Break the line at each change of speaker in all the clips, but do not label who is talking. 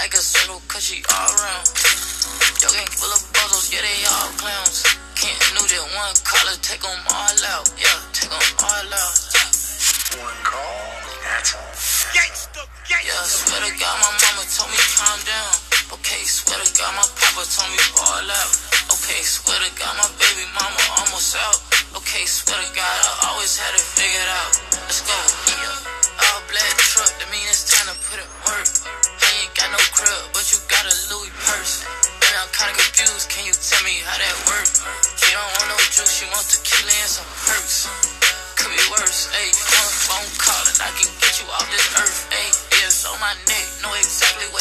like a circle, cause she all around. Yo, gang full of buzzles, yeah, they all clowns. Can't know that one caller, take them all out, yeah, take them all out.
One call, that's all.
Gangsta,
Yeah, swear to God, my mama told me calm down. Okay, swear to God, my papa told me ball out. Okay, swear to God, my baby mama almost out. Okay, swear to God, I always had it figured out. Let's go. Yeah. All black truck, that mean it's time to put it crib, but you got a Louis purse. And I'm kinda confused, can you tell me how that work? She don't want no juice, she wants tequila and some perks. Could be worse, ayy. One phone call and I can get you off this earth, ayy. It's on my neck, know exactly what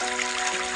Música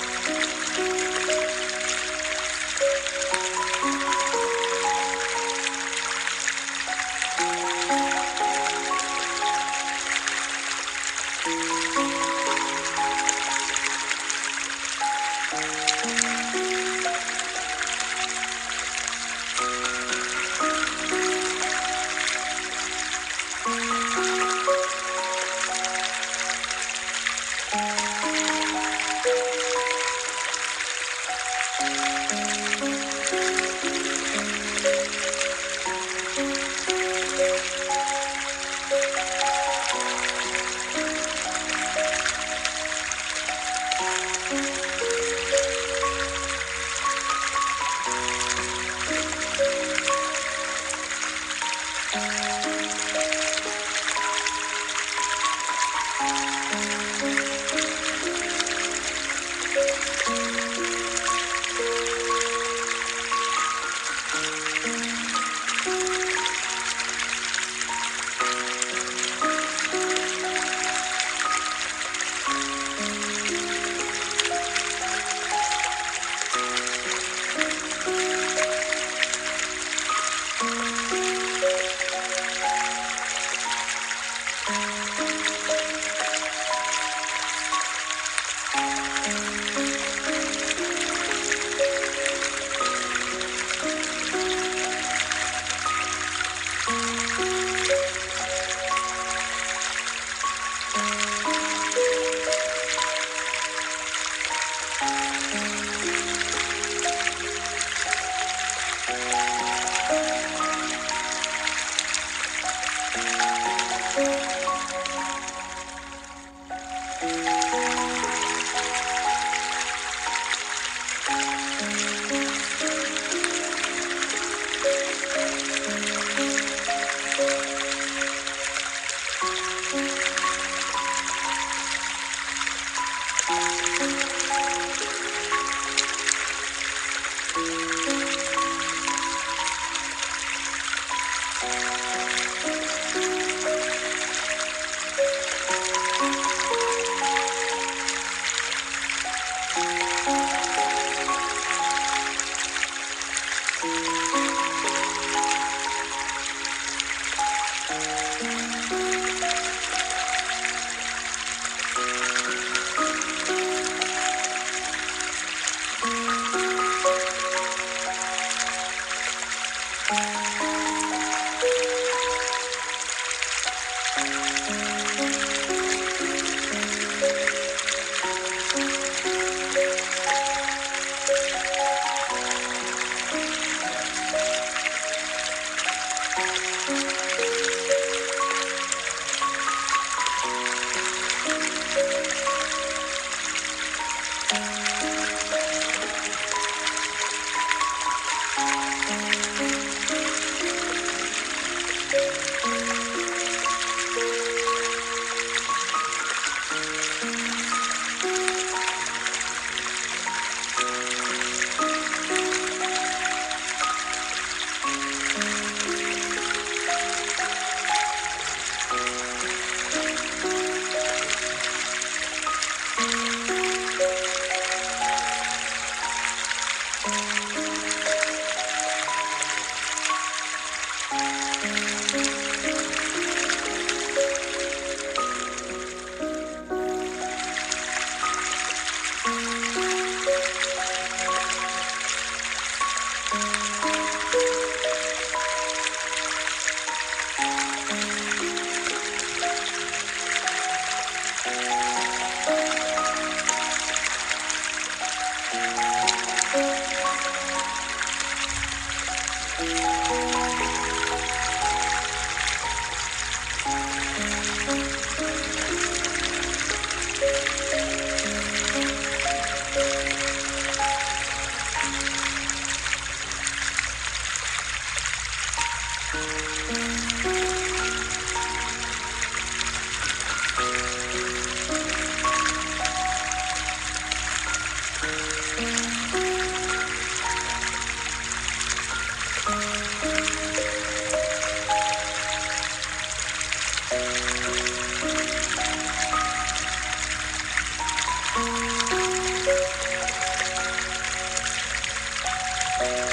Bye.